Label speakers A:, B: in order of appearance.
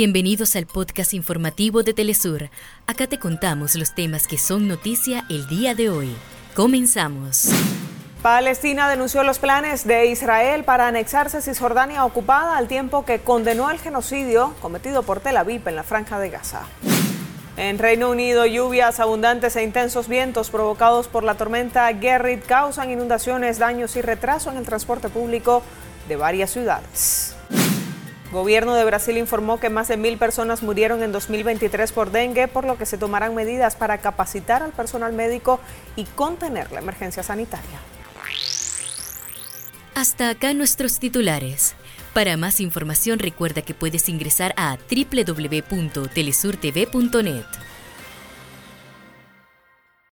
A: Bienvenidos al podcast informativo de Telesur. Acá te contamos los temas que son noticia el día de hoy. Comenzamos.
B: Palestina denunció los planes de Israel para anexarse Cisjordania ocupada al tiempo que condenó el genocidio cometido por Tel Aviv en la franja de Gaza. En Reino Unido, lluvias abundantes e intensos vientos provocados por la tormenta Gerrit causan inundaciones, daños y retraso en el transporte público de varias ciudades. Gobierno de Brasil informó que más de mil personas murieron en 2023 por dengue, por lo que se tomarán medidas para capacitar al personal médico y contener la emergencia sanitaria.
A: Hasta acá nuestros titulares. Para más información recuerda que puedes ingresar a www.telesurtv.net.